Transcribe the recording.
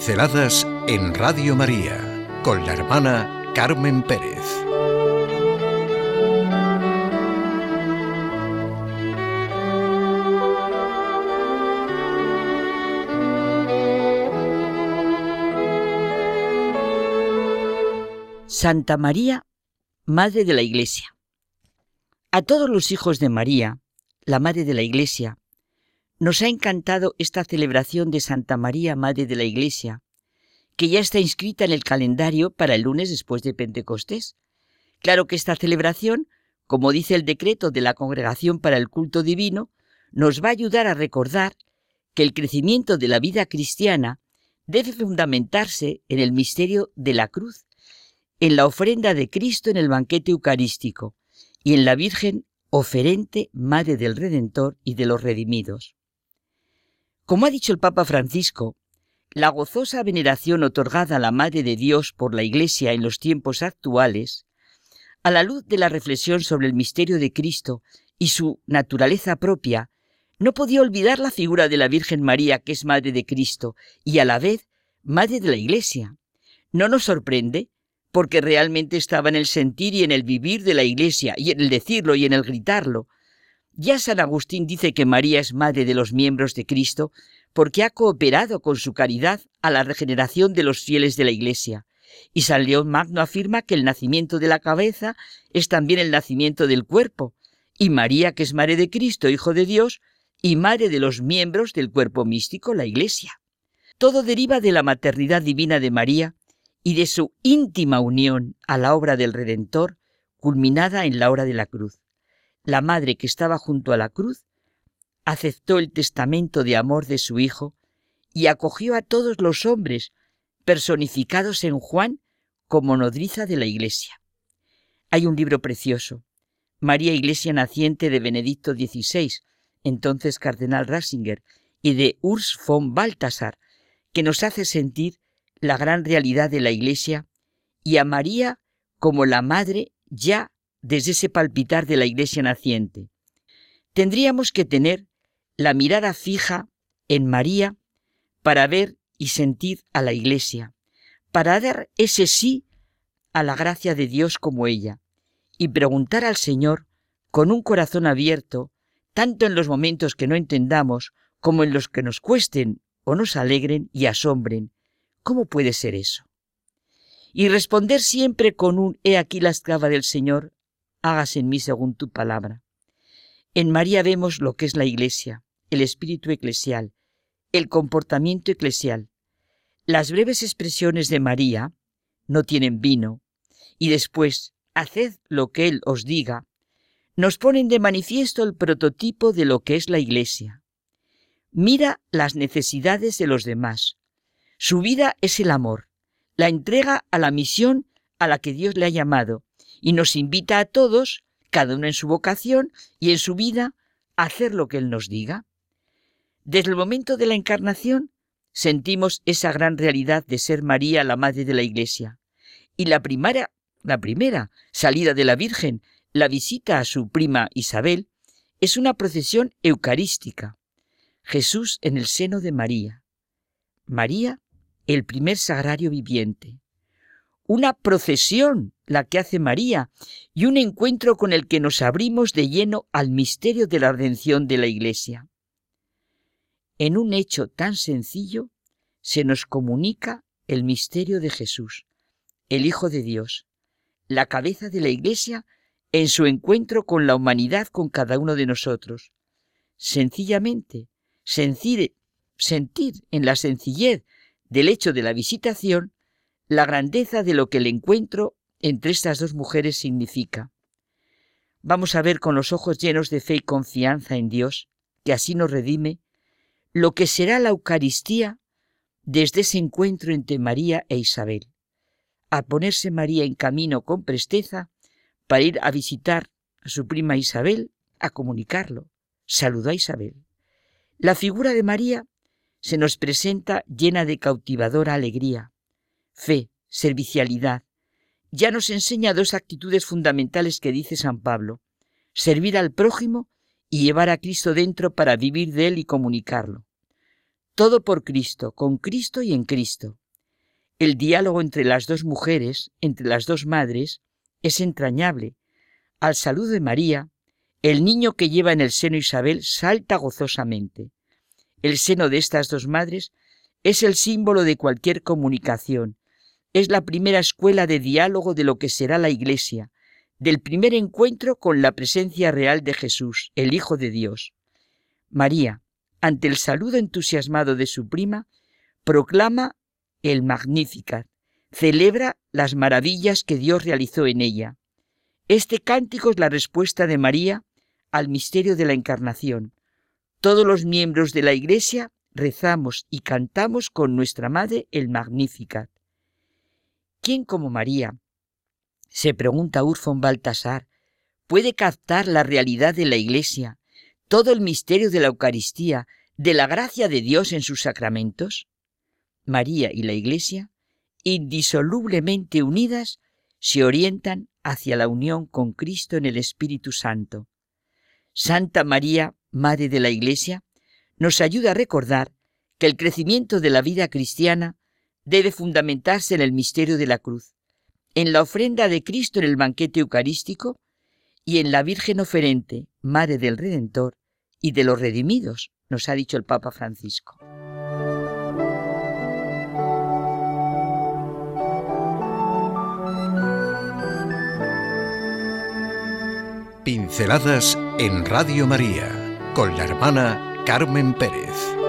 Pinceladas en Radio María con la hermana Carmen Pérez. Santa María, Madre de la Iglesia. A todos los hijos de María, la Madre de la Iglesia, nos ha encantado esta celebración de Santa María, Madre de la Iglesia, que ya está inscrita en el calendario para el lunes después de Pentecostés. Claro que esta celebración, como dice el decreto de la Congregación para el Culto Divino, nos va a ayudar a recordar que el crecimiento de la vida cristiana debe fundamentarse en el misterio de la cruz, en la ofrenda de Cristo en el banquete eucarístico y en la Virgen oferente Madre del Redentor y de los redimidos. Como ha dicho el Papa Francisco, la gozosa veneración otorgada a la Madre de Dios por la Iglesia en los tiempos actuales, a la luz de la reflexión sobre el misterio de Cristo y su naturaleza propia, no podía olvidar la figura de la Virgen María, que es Madre de Cristo y a la vez Madre de la Iglesia. No nos sorprende, porque realmente estaba en el sentir y en el vivir de la Iglesia, y en el decirlo y en el gritarlo, ya San Agustín dice que María es madre de los miembros de Cristo porque ha cooperado con su caridad a la regeneración de los fieles de la Iglesia. Y San León Magno afirma que el nacimiento de la cabeza es también el nacimiento del cuerpo, y María, que es madre de Cristo, Hijo de Dios, y madre de los miembros del cuerpo místico, la Iglesia. Todo deriva de la maternidad divina de María y de su íntima unión a la obra del Redentor, culminada en la hora de la cruz la madre que estaba junto a la cruz, aceptó el testamento de amor de su Hijo y acogió a todos los hombres personificados en Juan como nodriza de la Iglesia. Hay un libro precioso, María Iglesia Naciente de Benedicto XVI, entonces cardenal Ratzinger, y de Urs von Balthasar, que nos hace sentir la gran realidad de la Iglesia y a María como la madre ya desde ese palpitar de la iglesia naciente. Tendríamos que tener la mirada fija en María para ver y sentir a la iglesia, para dar ese sí a la gracia de Dios como ella, y preguntar al Señor con un corazón abierto, tanto en los momentos que no entendamos como en los que nos cuesten o nos alegren y asombren. ¿Cómo puede ser eso? Y responder siempre con un He aquí la esclava del Señor, hágase en mí según tu palabra. En María vemos lo que es la Iglesia, el espíritu eclesial, el comportamiento eclesial. Las breves expresiones de María, no tienen vino, y después, haced lo que Él os diga, nos ponen de manifiesto el prototipo de lo que es la Iglesia. Mira las necesidades de los demás. Su vida es el amor, la entrega a la misión a la que Dios le ha llamado, y nos invita a todos, cada uno en su vocación y en su vida, a hacer lo que Él nos diga. Desde el momento de la encarnación sentimos esa gran realidad de ser María la Madre de la Iglesia. Y la primera, la primera salida de la Virgen, la visita a su prima Isabel, es una procesión eucarística. Jesús en el seno de María. María, el primer sagrario viviente una procesión la que hace María y un encuentro con el que nos abrimos de lleno al misterio de la redención de la Iglesia. En un hecho tan sencillo se nos comunica el misterio de Jesús, el Hijo de Dios, la cabeza de la Iglesia en su encuentro con la humanidad, con cada uno de nosotros. Sencillamente, sentir, en la sencillez del hecho de la visitación la grandeza de lo que el encuentro entre estas dos mujeres significa. Vamos a ver con los ojos llenos de fe y confianza en Dios, que así nos redime, lo que será la Eucaristía desde ese encuentro entre María e Isabel. A ponerse María en camino con presteza para ir a visitar a su prima Isabel, a comunicarlo. Saludó a Isabel. La figura de María se nos presenta llena de cautivadora alegría fe, servicialidad. Ya nos enseña dos actitudes fundamentales que dice San Pablo, servir al prójimo y llevar a Cristo dentro para vivir de él y comunicarlo. Todo por Cristo, con Cristo y en Cristo. El diálogo entre las dos mujeres, entre las dos madres, es entrañable. Al saludo de María, el niño que lleva en el seno Isabel salta gozosamente. El seno de estas dos madres es el símbolo de cualquier comunicación. Es la primera escuela de diálogo de lo que será la Iglesia, del primer encuentro con la presencia real de Jesús, el Hijo de Dios. María, ante el saludo entusiasmado de su prima, proclama el Magnificat, celebra las maravillas que Dios realizó en ella. Este cántico es la respuesta de María al misterio de la Encarnación. Todos los miembros de la Iglesia rezamos y cantamos con nuestra Madre el Magnificat. ¿Quién como María, se pregunta Urfon Baltasar, puede captar la realidad de la Iglesia, todo el misterio de la Eucaristía, de la gracia de Dios en sus sacramentos? María y la Iglesia, indisolublemente unidas, se orientan hacia la unión con Cristo en el Espíritu Santo. Santa María, Madre de la Iglesia, nos ayuda a recordar que el crecimiento de la vida cristiana debe fundamentarse en el misterio de la cruz, en la ofrenda de Cristo en el banquete eucarístico y en la Virgen oferente, Madre del Redentor y de los redimidos, nos ha dicho el Papa Francisco. Pinceladas en Radio María con la hermana Carmen Pérez.